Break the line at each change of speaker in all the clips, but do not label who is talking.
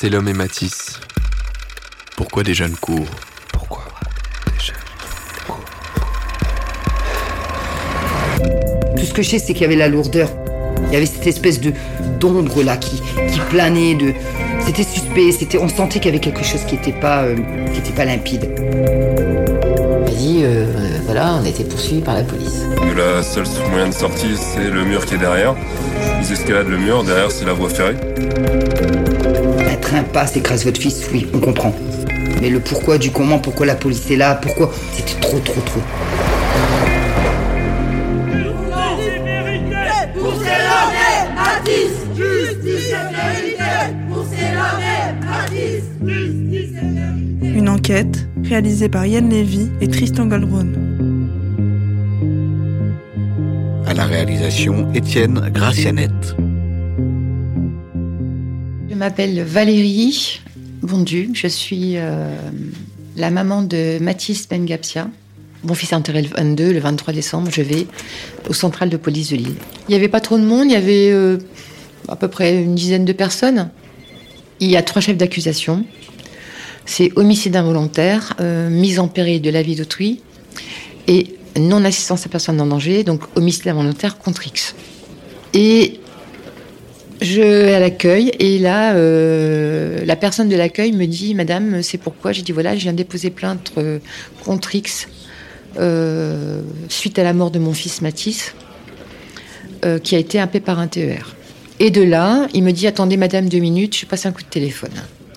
C'est l'homme et Matisse. Pourquoi des jeunes courent Pourquoi des jeunes courent
Tout ce que je sais, c'est qu'il y avait la lourdeur. Il y avait cette espèce de d'ombre là qui, qui planait. De... C'était suspect. C'était, on sentait qu'il y avait quelque chose qui n'était pas, euh, qui était pas limpide.
Il dit, euh, voilà, on a été poursuivis par la police.
La seule moyen de sortie, c'est le mur qui est derrière. Ils escaladent le mur, derrière c'est la voie ferrée.
Un train passe, écrase votre fils, oui, on comprend. Mais le pourquoi du comment, pourquoi la police est là, pourquoi, c'était trop, trop, trop.
Une enquête réalisée par Yann Lévy et Tristan Goldbrun.
À la réalisation, Étienne Gracianette.
Je m'appelle Valérie Bondu. Je suis euh, la maman de Mathis Bengapsia. Mon fils est enterré le 22, le 23 décembre. Je vais au central de police de Lille. Il n'y avait pas trop de monde, il y avait euh, à peu près une dizaine de personnes. Il y a trois chefs d'accusation. C'est homicide involontaire, euh, mise en péril de la vie d'autrui et non-assistance à personne en danger, donc homicide involontaire contre X. Et je à l'accueil et là, euh, la personne de l'accueil me dit, Madame, c'est pourquoi? J'ai dit voilà, je viens déposer plainte euh, contre X euh, suite à la mort de mon fils Mathis, qui a été happé par un TER. Et de là, il me dit attendez, Madame, deux minutes, je passe un coup de téléphone.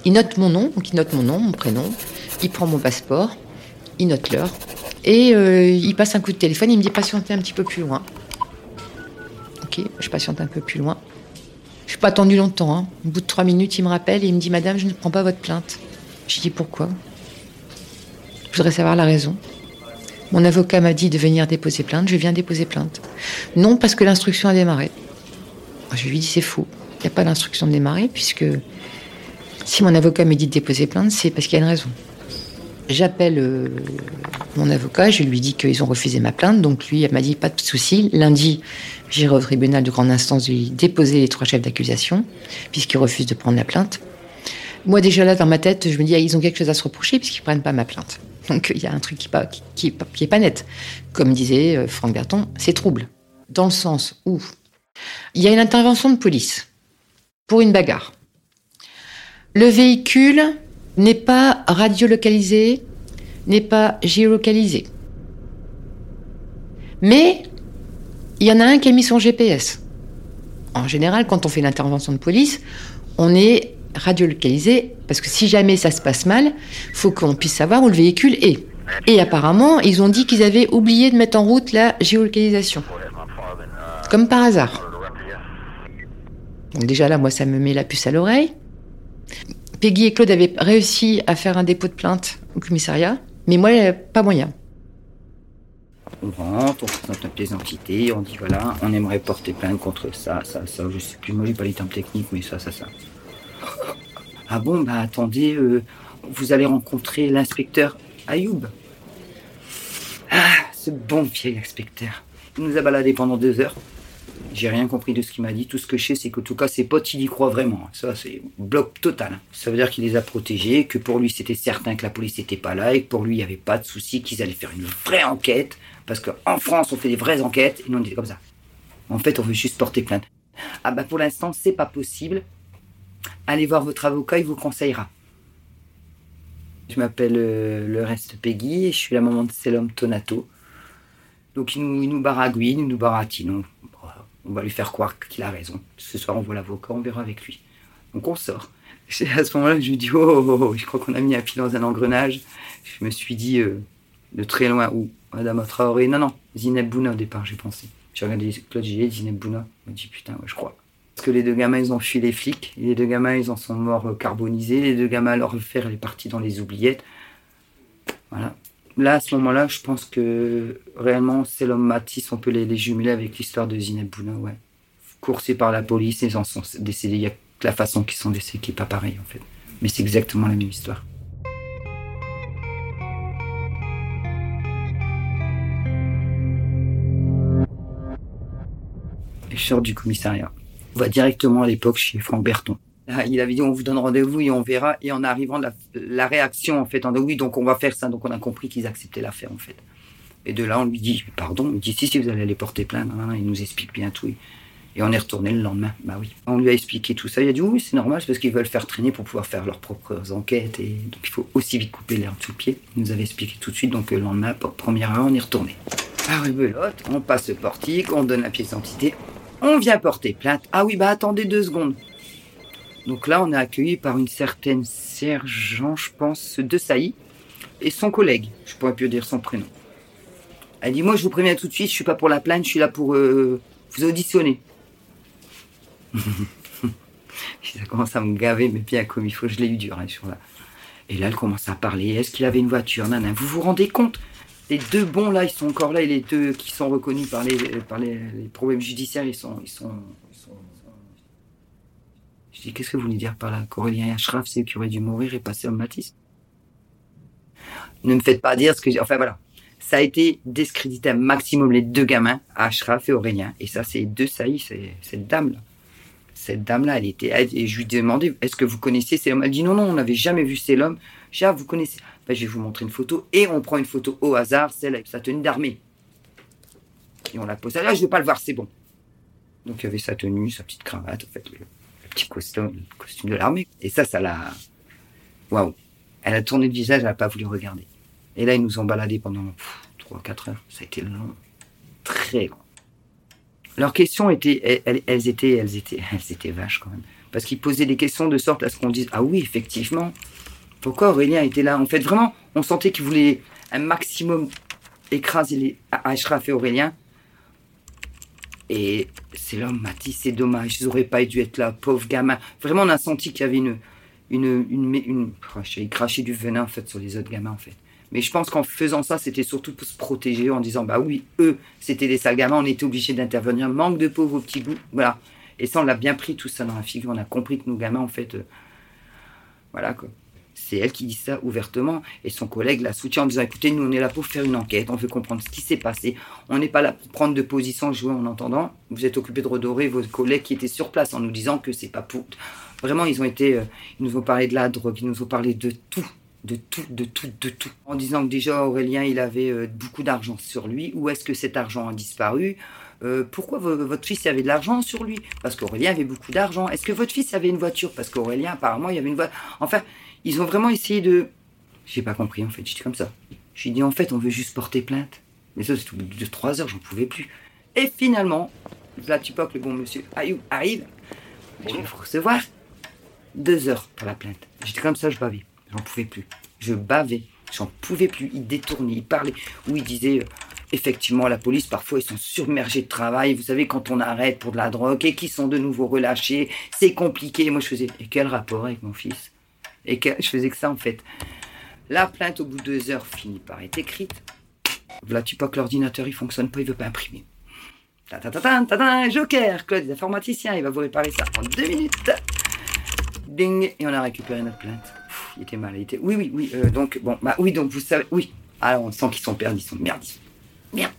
Il note mon nom, donc il note mon nom, mon prénom, il prend mon passeport, il note l'heure et il passe un coup de téléphone. Il me dit patientez un petit peu plus loin. Ok, je patiente un peu plus loin. Je suis pas attendu longtemps. Hein. Au bout de trois minutes, il me rappelle et il me dit Madame, je ne prends pas votre plainte. Je dis pourquoi? Je voudrais savoir la raison. Mon avocat m'a dit de venir déposer plainte. Je viens déposer plainte. Non, parce que l'instruction a démarré. Je lui dis c'est faux. Il n'y a pas d'instruction de démarrer puisque si mon avocat me dit de déposer plainte, c'est parce qu'il y a une raison. J'appelle euh, mon avocat, je lui dis qu'ils ont refusé ma plainte, donc lui m'a dit pas de souci. Lundi, j'irai au tribunal de grande instance lui déposer les trois chefs d'accusation, puisqu'ils refusent de prendre la plainte. Moi déjà là dans ma tête, je me dis ah, ils ont quelque chose à se reprocher puisqu'ils prennent pas ma plainte. Donc il y a un truc qui, pas, qui, qui est pas- pas net. Comme disait euh, Franck Berton, c'est trouble. Dans le sens où il y a une intervention de police pour une bagarre. Le véhicule n'est pas radiolocalisé, n'est pas géolocalisé. Mais il y en a un qui a mis son GPS. En général, quand on fait l'intervention de police, on est radiolocalisé parce que si jamais ça se passe mal, faut qu'on puisse savoir où le véhicule est. Et apparemment, ils ont dit qu'ils avaient oublié de mettre en route la géolocalisation. Comme par hasard. Donc déjà là, moi, ça me met la puce à l'oreille. Peggy et Claude avaient réussi à faire un dépôt de plainte au commissariat, mais moi, pas moyen.
On rentre, on présente notre pièce d'identité, on dit voilà, on aimerait porter plainte contre ça, ça, ça, je sais plus, moi j'ai pas les termes techniques, mais ça, ça, ça. Ah bon, bah attendez, euh, vous allez rencontrer l'inspecteur Ayoub. Ah, ce bon vieil inspecteur. Il nous a baladé pendant deux heures. J'ai rien compris de ce qu'il m'a dit. Tout ce que je sais, c'est qu'en tout cas, ses potes, il y croit vraiment. Ça, c'est bloc total. Ça veut dire qu'il les a protégés, que pour lui, c'était certain que la police n'était pas là et que pour lui, il n'y avait pas de souci, qu'ils allaient faire une vraie enquête. Parce qu'en France, on fait des vraies enquêtes et nous, on était comme ça. En fait, on veut juste porter plainte. Ah bah pour l'instant, c'est pas possible. Allez voir votre avocat, il vous conseillera. Je m'appelle euh, le reste Peggy et je suis la maman de Selom Tonato. Donc il nous, il nous baragouine, il nous baratine. On, va lui faire croire qu'il a raison. Ce soir, on voit l'avocat, on verra avec lui. Donc on sort. C'est à ce moment-là que je lui dis oh, oh, oh, je crois qu'on a mis un pied dans un engrenage. Je me suis dit euh, de très loin où Madame Traoré? Non, non, Zineb Bouna au départ, j'ai pensé. J'ai regardé Claude Gillet, Zineb Bouna. Je me dis putain, ouais, je crois. Parce que les deux gamins, ils ont fui les flics. Les deux gamins, ils en sont morts euh, carbonisés. Les deux gamins, leur elle est partie dans les oubliettes. Voilà. Là, à ce moment-là, je pense que réellement, c'est l'homme Matisse, on peut les, les jumeler avec l'histoire de Zineb Bouna, ouais. Coursés par la police, ils en sont décédés. Il y a la façon qu'ils sont décédés qui est pas pareille, en fait. Mais c'est exactement la même histoire. Et je du commissariat. On va directement à l'époque chez Franck Berton. Ah, Il avait dit on vous donne rendez-vous et on verra. Et en arrivant, la, réaction en fait, en disant oui, donc on va faire ça. Donc on a compris qu'ils acceptaient l'affaire en fait. Et de là, on lui dit pardon. Il dit si, si, vous allez aller porter plainte. Il nous explique bien tout. Et on est retourné le lendemain. Bah oui. On lui a expliqué tout ça. Il a dit oui, c'est normal, c'est parce qu'ils veulent faire traîner pour pouvoir faire leurs propres enquêtes. Et donc il faut aussi vite couper l'herbe sous le pied. Il nous avait expliqué tout de suite. Donc le lendemain, première heure, on est retourné. Ah oui, belote. On passe le portique, on donne la pièce d'identité. On vient porter plainte. Ah oui, bah attendez deux secondes. Donc là, on est accueilli par une certaine sergent, je pense, de Sailly, et son collègue. Je pourrais plus dire son prénom. Elle dit, moi, je vous préviens tout de suite, je suis pas pour la plainte, je suis là pour euh, vous auditionner. ça commence à me gaver, mais bien comme il faut, je l'ai eu dur, hein, sur là. Et là, elle commence à parler. Est-ce qu'il avait une voiture? Nana, vous vous rendez compte? Les deux bons, là, ils sont encore là, et les deux qui sont reconnus par les, par les, problèmes judiciaires, ils sont, ils sont, ils sont- Je dis, qu'est-ce que vous voulez dire par là Qu'Aurélien et Ashraf, c'est eux qui auraient dû mourir et passer au Matisse Ne me faites pas dire ce que j'ai... Enfin, voilà. Ça a été discrédité un maximum, les deux gamins, Ashraf et Aurélien. Et ça, c'est deux saillies, cette dame-là. Cette dame-là, elle était... et je lui ai demandé, est-ce que vous connaissez cet homme Elle dit, non, non, on n'avait jamais vu cet homme. Je dis, ah, vous connaissez Ben, Je vais vous montrer une photo. Et on prend une photo au hasard, celle avec sa tenue d'armée. Et on la pose. Ah, là, je veux pas le voir, c'est bon. Donc, il y avait sa tenue, sa petite cravate, en fait, petit costume, costume de l'armée. Et ça, ça l'a... Waouh Elle a tourné le visage, elle n'a pas voulu regarder. Et là, ils nous ont baladés pendant 3-4 heures. Ça a été long. Très long. Leurs questions étaient, elles étaient, elles étaient, elles étaient vaches quand même. Parce qu'ils posaient des questions de sorte à ce qu'on dise, ah oui, effectivement, pourquoi Aurélien était là? En fait, vraiment, on sentait qu'ils voulaient un maximum écraser les Ashraf et Aurélien. Et c'est l'homme, Mathis, c'est dommage, ils auraient pas dû être là, pauvre gamin. Vraiment, on a senti qu'il y avait une, une, une, une, du venin en fait sur les autres gamins en fait. Mais je pense qu'en faisant ça, c'était surtout pour se protéger en disant bah oui, eux, c'était des sales gamins, on était obligé d'intervenir, manque de pauvres petits bouts, voilà. Et ça, on l'a bien pris tout ça dans la figure, on a compris que nos gamins en fait, euh, voilà quoi. C'est elle qui dit ça ouvertement et son collègue la soutient en disant écoutez, nous on est là pour faire une enquête, on veut comprendre ce qui s'est passé, on n'est pas là pour prendre de position, jouer en entendant. Vous êtes occupé de redorer vos collègues qui étaient sur place en nous disant que c'est pas pour. Vraiment, ils ont été, euh, ils nous ont parlé de la drogue, ils nous ont parlé de tout, de tout, de tout, de tout. En disant que déjà Aurélien, il avait euh, beaucoup d'argent sur lui. Où est-ce que cet argent a disparu? Euh, Pourquoi vo- votre fils avait de l'argent sur lui? Parce qu'Aurélien avait beaucoup d'argent. Est-ce que votre fils avait une voiture? Parce qu'Aurélien, apparemment, il avait une voiture. Enfin, ils ont vraiment essayé de. J'ai pas compris en fait. J'étais comme ça. J'ai dit en fait, on veut juste porter plainte. Mais ça, c'est au bout de trois heures, j'en pouvais plus. Et finalement, là, tu que le bon monsieur Ayou arrive. Je vais vous recevoir deux heures pour la plainte. J'étais comme ça, je bavais. J'en pouvais plus. Je bavais. J'en pouvais plus. Il détournait, il parlait. Ou il disait, euh, effectivement, la police, parfois, ils sont submergés de travail. Vous savez, quand on arrête pour de la drogue et qu'ils sont de nouveau relâchés, c'est compliqué. Moi, je faisais, et quel rapport avec mon fils? Et je faisais que ça, en fait. La plainte, au bout de deux heures, finit par être écrite. Là, tu pas que l'ordinateur, il fonctionne pas, il veut pas imprimer. Ta ta ta ta ta ta, Joker, Claude, les informaticiens, il va vous réparer ça en deux minutes. Ding, et on a récupéré notre plainte. Il était mal, il était. Oui, oui, oui. euh, donc bon, bah oui, donc vous savez, oui. Ah, on sent qu'ils sont perdus, ils sont merde, merde.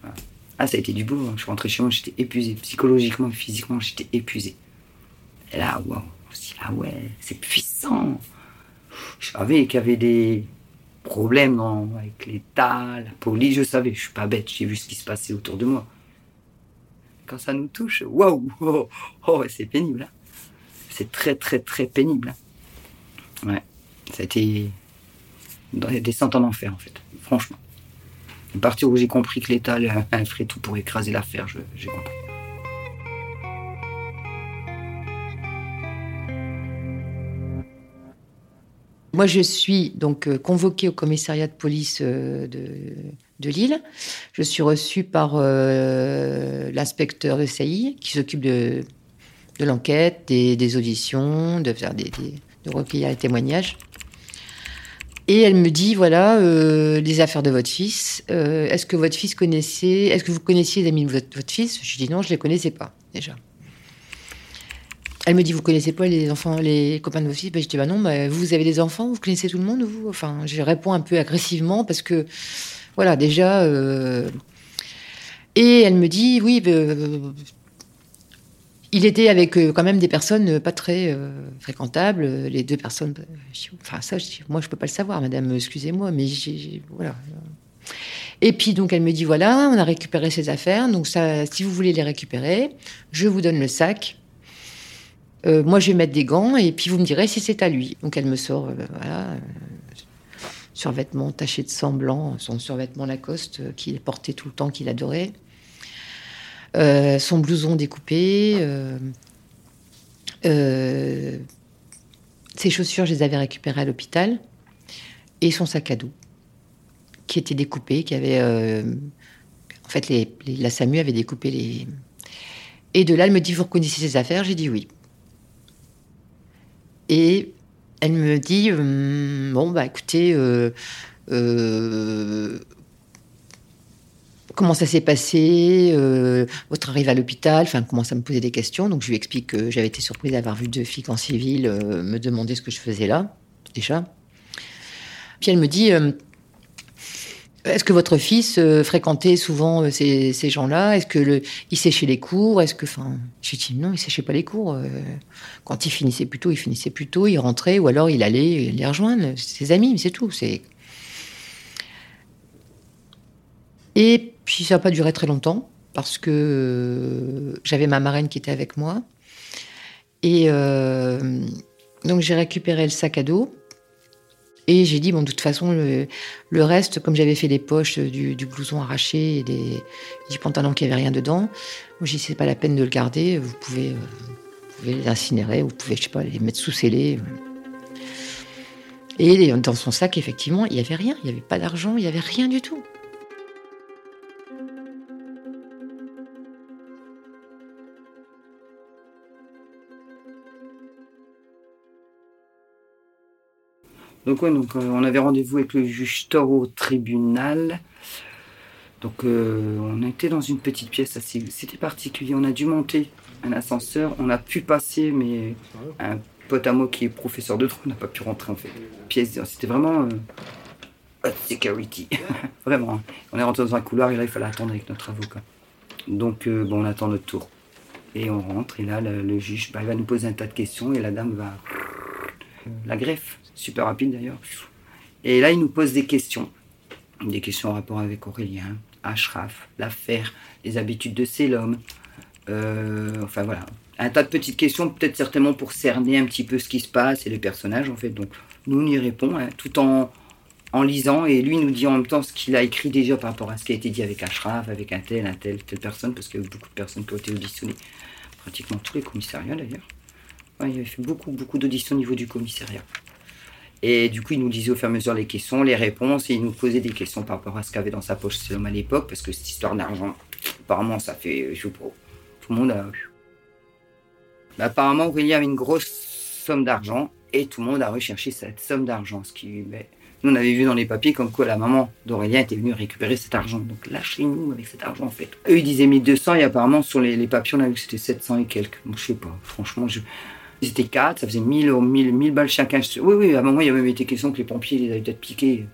Voilà. Ah, ça a été du boulot. hein. Je suis rentré chez moi, j'étais épuisé, psychologiquement, physiquement, j'étais épuisé. Et là, waouh, dit, ah ouais, c'est puissant. Je savais qu'il y avait des problèmes avec l'État, la police, je savais, je suis pas bête, j'ai vu ce qui se passait autour de moi. Quand ça nous touche, waouh, oh, oh, c'est pénible. hein. C'est très, très, très pénible. hein. Ouais, ça a été dans les descentes en enfer, en fait, franchement. À partir où j'ai compris que l'État ferait tout pour écraser l'affaire, j'ai compris.
Moi, je suis donc euh, convoquée au commissariat de police euh, de, Lille. Je suis reçue par euh, l'inspecteur de SAI qui s'occupe de, l'enquête, des, auditions, de faire des, des- de recueillir les témoignages. Et elle me dit voilà les affaires de votre fils. Est-ce que votre fils connaissait Est-ce que vous connaissiez les amis de votre, fils? Je dis non, je les connaissais pas déjà. Elle me dit, vous connaissez pas les enfants, les copains de vos fils? Ben, Je dis, bah non, bah, vous, avez des enfants, vous connaissez tout le monde, vous? Enfin, je réponds un peu agressivement parce que, voilà, déjà. euh, Et elle me dit, oui, euh, Il était avec euh, quand même des personnes pas très fréquentables. Les deux personnes. je- Enfin, ça, je moi, je peux pas le savoir, madame, excusez-moi, mais j'ai- voilà. Et puis, donc, elle me dit voilà, on a récupéré ces affaires. Donc, ça, si vous voulez les récupérer, je vous donne le sac. Euh, moi, je vais mettre des gants et puis vous me direz si c'est à lui. Donc, elle me sort, euh, voilà, euh, survêtement taché de sang blanc, son survêtement Lacoste euh, qu'il portait tout le temps, qu'il adorait. Son blouson découpé. ses chaussures, je les avais récupérées à l'hôpital. Et son sac à dos, qui était découpé, qui avait. en fait, la SAMU avait découpé les. Et de là, elle me dit Vous reconnaissez ces affaires? J'ai dit oui. Et elle me dit Hum, Bon, bah écoutez, euh, euh, comment ça s'est passé euh, Votre arrivée à l'hôpital Enfin, commence à me poser des questions. Donc, je lui explique que j'avais été surprise d'avoir vu deux flics en civil euh, me demander ce que je faisais là, déjà. Puis elle me dit euh, Est-ce que votre fils euh, fréquentait souvent euh, ces, ces gens-là? Est-ce que il séchait les cours? Est-ce que, j'ai dit non, il séchait pas les cours. euh, quand il finissait plus tôt, il finissait plus tôt, il rentrait ou alors il allait les rejoindre, ses amis, c'est tout. Et puis ça n'a pas duré très longtemps parce que j'avais ma marraine qui était avec moi et donc j'ai récupéré le sac à dos. Et j'ai dit, bon, de toute façon, le, reste, comme j'avais fait les poches du, blouson arraché et des, du pantalon qui avait rien dedans, j'ai dit, pas la peine de le garder, vous pouvez, euh, pouvez les incinérer, vous pouvez, je sais pas, les mettre sous scellés. Et dans son sac, effectivement, il y avait rien, il y avait pas d'argent, il y avait rien du tout.
Donc, euh, on avait rendez-vous avec le juge Thor au tribunal. Donc euh, on était dans une petite pièce assez... C'était particulier. On a dû monter un ascenseur. On a pu passer, mais un pote à moi qui est professeur de droit n'a pas pu rentrer en fait. Pièce, c'était vraiment... euh, security. vraiment. hein. On est rentré dans un couloir et là il fallait attendre avec notre avocat. Donc bon, on attend notre tour. Et on rentre et là le, juge bah, va nous poser un tas de questions et la dame va... La greffe, super rapide d'ailleurs. Et là il nous pose des questions. Des questions en rapport avec Aurélien, Ashraf, l'affaire, les habitudes de l'homme. Euh, enfin voilà, un tas de petites questions, peut-être certainement pour cerner un petit peu ce qui se passe et les personnages en fait. Donc nous on y répond hein, tout en, en lisant et lui nous dit en même temps ce qu'il a écrit déjà par rapport à ce qui a été dit avec Ashraf, avec un tel, un tel, telle personne, parce qu'il y a eu beaucoup de personnes qui ont été auditionnées, pratiquement tous les commissariats d'ailleurs. Ouais, il avait fait beaucoup, beaucoup d'auditions au niveau du commissariat. Et du coup, il nous disait au fur et à mesure les questions, les réponses, et il nous posait des questions par rapport à ce qu'avait dans sa poche homme à l'époque, parce que cette histoire d'argent, apparemment, ça fait, je sais pas, tout le monde a. Mais apparemment, Aurélien avait une grosse somme d'argent, et tout le monde a recherché cette somme d'argent, ce qui. ben, nous, on avait vu dans les papiers comme quoi la maman d'Aurélien était venue récupérer cet argent. Donc lâchez-nous avec cet argent en fait. Eux, ils disaient 1200 et apparemment sur les, les papiers, on a vu que c'était 700 et quelques. Donc je sais pas, franchement, je... ils étaient 4, ça faisait 1000, euros, 1000, 1000 balles chacun. Oui, oui, à un moment, il y a même été question que les pompiers les avaient peut-être piqués.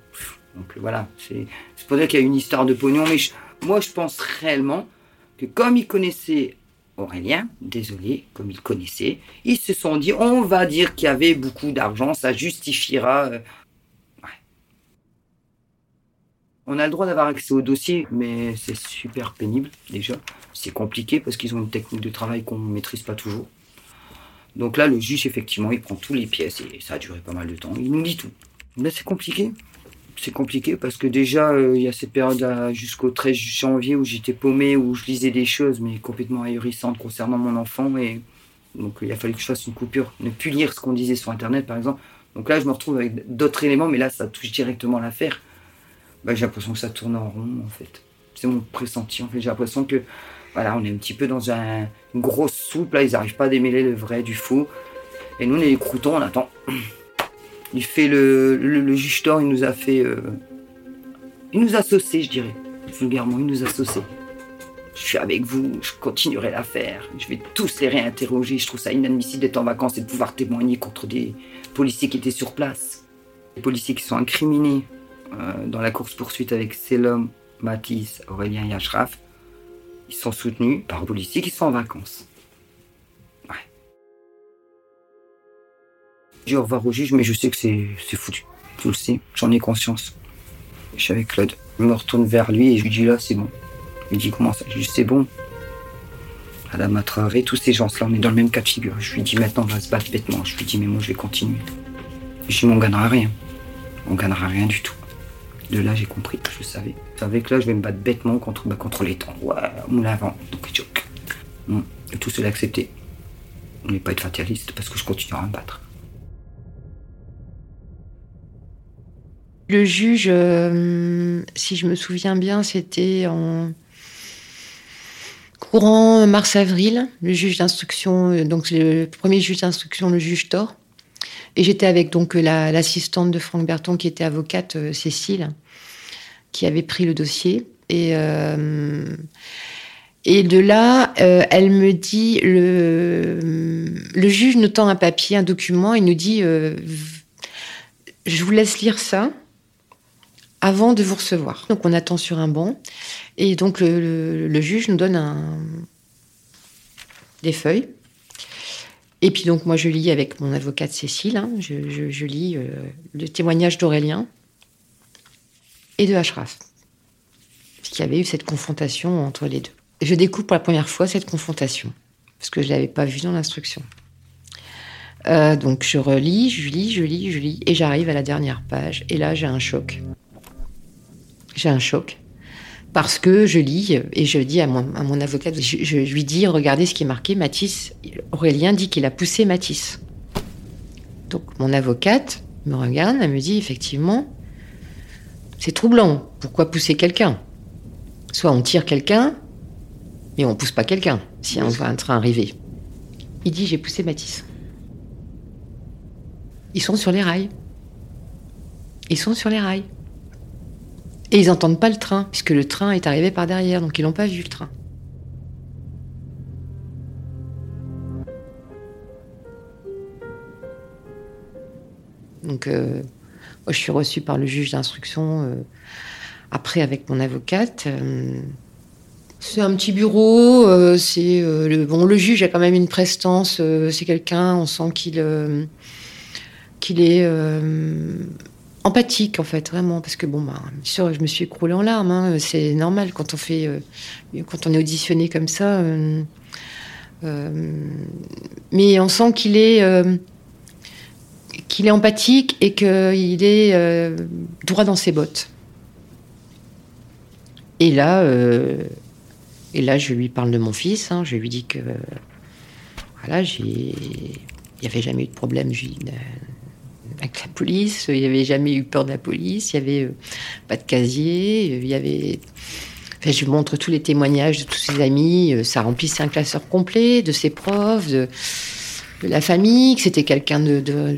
Donc voilà, c'est pour dire qu'il y a une histoire de pognon. Mais moi, je pense réellement que comme ils connaissaient Aurélien, désolé, comme ils connaissaient, ils se sont dit on va dire qu'il y avait beaucoup d'argent, ça justifiera. euh, On a le droit d'avoir accès au dossier, mais c'est super pénible déjà. C'est compliqué parce qu'ils ont une technique de travail qu'on ne maîtrise pas toujours. Donc là, le juge, effectivement, il prend tous les pièces et ça a duré pas mal de temps. Il nous dit tout. Mais c'est compliqué. C'est compliqué parce que déjà, euh, il y a cette période à- jusqu'au 13 janvier où j'étais paumé, où je lisais des choses, mais complètement ahurissantes concernant mon enfant. Et donc, il a fallu que je fasse une coupure. Ne plus lire ce qu'on disait sur Internet, par exemple. Donc là, je me retrouve avec d'autres éléments, mais là, ça touche directement l'affaire bah, j'ai l'impression que ça tourne en rond en fait. C'est mon pressenti en fait. J'ai l'impression que voilà, on est un petit peu dans un, une grosse soupe là, ils n'arrivent pas à démêler le vrai du faux. Et nous on est les croutons, on attend. Il fait le, le, juge Thor, il nous a fait. euh, il nous a saucé, je dirais. Vulgairement, il nous a saucé. Je suis avec vous, je continuerai l'affaire. Je vais tous les réinterroger. Je trouve ça inadmissible d'être en vacances et de pouvoir témoigner contre des policiers qui étaient sur place. Les policiers qui sont incriminés euh, dans la course-poursuite avec Selom, Matisse, Aurélien et Ashraf, ils sont soutenus par un policier qui sont en vacances. Ouais. J'ai au revoir au juge, mais je sais que c'est foutu. Tu le sais, j'en ai conscience. Je suis avec Claude. Je me retourne vers lui et je lui dis là, c'est bon. Il me dit comment ça? Je lui dis c'est bon. Madame Atraré, tous ces gens-là, on est dans le même cas de figure. Je lui dis maintenant, on va se battre bêtement. Je lui dis mais moi, je vais continuer. Je lui dis mais on gagnera rien. On gagnera rien du tout. De là, j'ai compris, je savais. Je savais que là, je vais me battre bêtement contre, bah, contre les temps. Ouais, on. Donc. Hum, et tout cela accepté. N'est pas être fataliste parce que je continuerai à me battre.
Le juge, euh, si je me souviens bien, c'était en courant mars-avril, le juge d'instruction, euh, donc le premier juge d'instruction, le juge Thor. Et j'étais avec donc la- l'assistante de Franck Berton, qui était avocate, euh, Cécile, qui avait pris le dossier. Et, euh, de là, euh, elle me dit, le, juge nous tend un papier, un document, il nous dit, euh, je vous laisse lire ça avant de vous recevoir. Donc on attend sur un banc et donc le, juge nous donne des feuilles. Et puis donc moi je lis avec mon avocate Cécile, hein, je, lis euh, le témoignage d'Aurélien et de Ashraf. Parce qu'il y avait eu cette confrontation entre les deux. Je découvre pour la première fois cette confrontation, parce que je ne l'avais pas vue dans l'instruction. Euh, donc je relis, je lis, je lis, je lis, et j'arrive à la dernière page, et là j'ai un choc. J'ai un choc. Parce que je lis et je dis à mon, à mon avocate, je, lui dis, regardez ce qui est marqué, Matisse, Aurélien dit qu'il a poussé Matisse. Donc mon avocate me regarde, elle me dit, effectivement, c'est troublant. Pourquoi pousser quelqu'un? Soit on tire quelqu'un, mais on pousse pas quelqu'un si on voit un train arriver. Il dit, j'ai poussé Matisse. Ils sont sur les rails. Ils sont sur les rails. Et ils n'entendent pas le train, puisque le train est arrivé par derrière, donc ils n'ont pas vu le train. Donc, euh, moi, je suis reçue par le juge d'instruction, euh, après avec mon avocate. euh, c'est un petit bureau, c'est le, bon, le juge a quand même une prestance, c'est quelqu'un, on sent qu'il qu'il est empathique en fait, vraiment, parce que bon, bah, bien sûr, je me suis écroulée en larmes, hein, c'est normal quand on fait, euh, quand on est auditionné comme ça. euh, euh, mais on sent qu'il est, qu'il est empathique et qu'il est droit dans ses bottes. Et là, et là, je lui parle de mon fils. hein, je lui dis que voilà, j'ai, il n'y avait jamais eu de problème avec la police. Il n'y avait jamais eu peur de la police. Il n'y avait euh, pas de casier. Il y avait. Je montre tous les témoignages de tous ses amis. euh, Ça remplissait un classeur complet de ses profs, de, la famille. Que c'était quelqu'un de,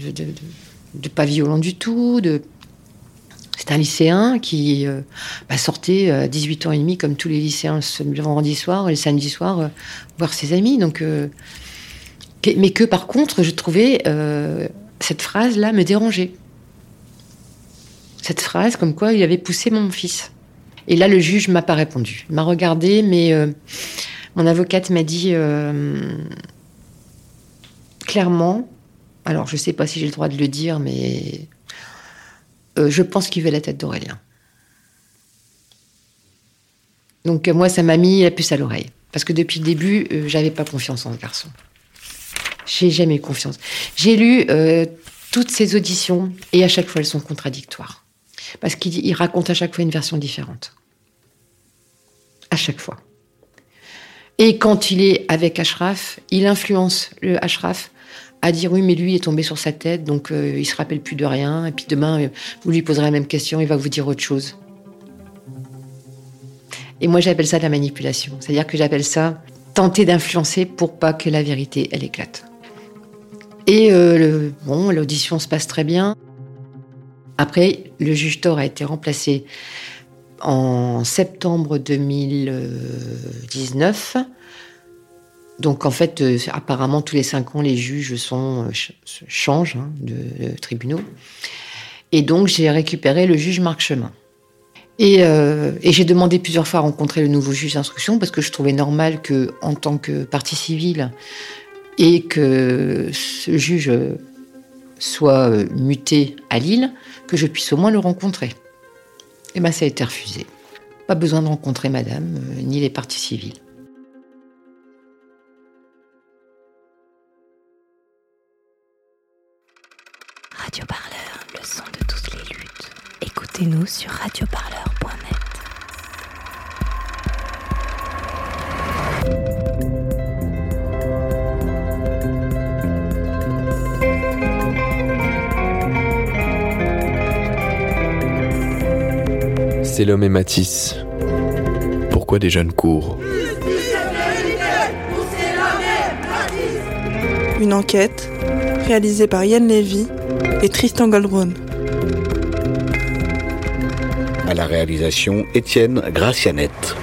pas violent du tout. De, c'est un lycéen qui euh, bah, sortait à 18 ans et demi, comme tous les lycéens, le vendredi soir et le samedi soir, voir ses amis. Donc, mais que par contre, je trouvais cette phrase-là me dérangeait. Cette phrase comme quoi il avait poussé mon fils. Et là, le juge m'a pas répondu. Il m'a regardé, mais euh, mon avocate m'a dit euh, clairement, alors je sais pas si j'ai le droit de le dire, mais euh, je pense qu'il veut la tête d'Aurélien. Donc moi, ça m'a mis la puce à l'oreille. Parce que depuis le début, j'avais pas confiance en ce garçon. J'ai jamais eu confiance. J'ai lu euh, toutes ses auditions et à chaque fois, elles sont contradictoires. Parce qu'il il raconte à chaque fois une version différente. À chaque fois. Et quand il est avec Ashraf, il influence le Ashraf à dire oui, mais lui est tombé sur sa tête, donc euh, il se rappelle plus de rien. Et puis demain, euh, vous lui poserez la même question, il va vous dire autre chose. Et moi, j'appelle ça de la manipulation. C'est-à-dire que j'appelle ça tenter d'influencer pour pas que la vérité, elle éclate. Et euh, bon, l'audition se passe très bien. Après, le juge Thor a été remplacé en septembre 2019. Donc en fait, euh, apparemment, tous les cinq ans, les juges sont, euh, ch- changent hein, de, tribunaux. Et donc, j'ai récupéré le juge Marc Chemin. Et, et j'ai demandé plusieurs fois à rencontrer le nouveau juge d'instruction parce que je trouvais normal que, en tant que partie civile, et que ce juge soit euh, muté à Lille, que je puisse au moins le rencontrer. Et bien ça a été refusé. Pas besoin de rencontrer madame, euh, ni les parties civiles.
Radio Parleur, le son de toutes les luttes. Écoutez-nous sur radioparleur.net.
C'est l'homme et Matisse. Pourquoi des jeunes courent
Une enquête réalisée par Yann Lévy et Tristan Goldbrun.
À la réalisation, Étienne Gracianette.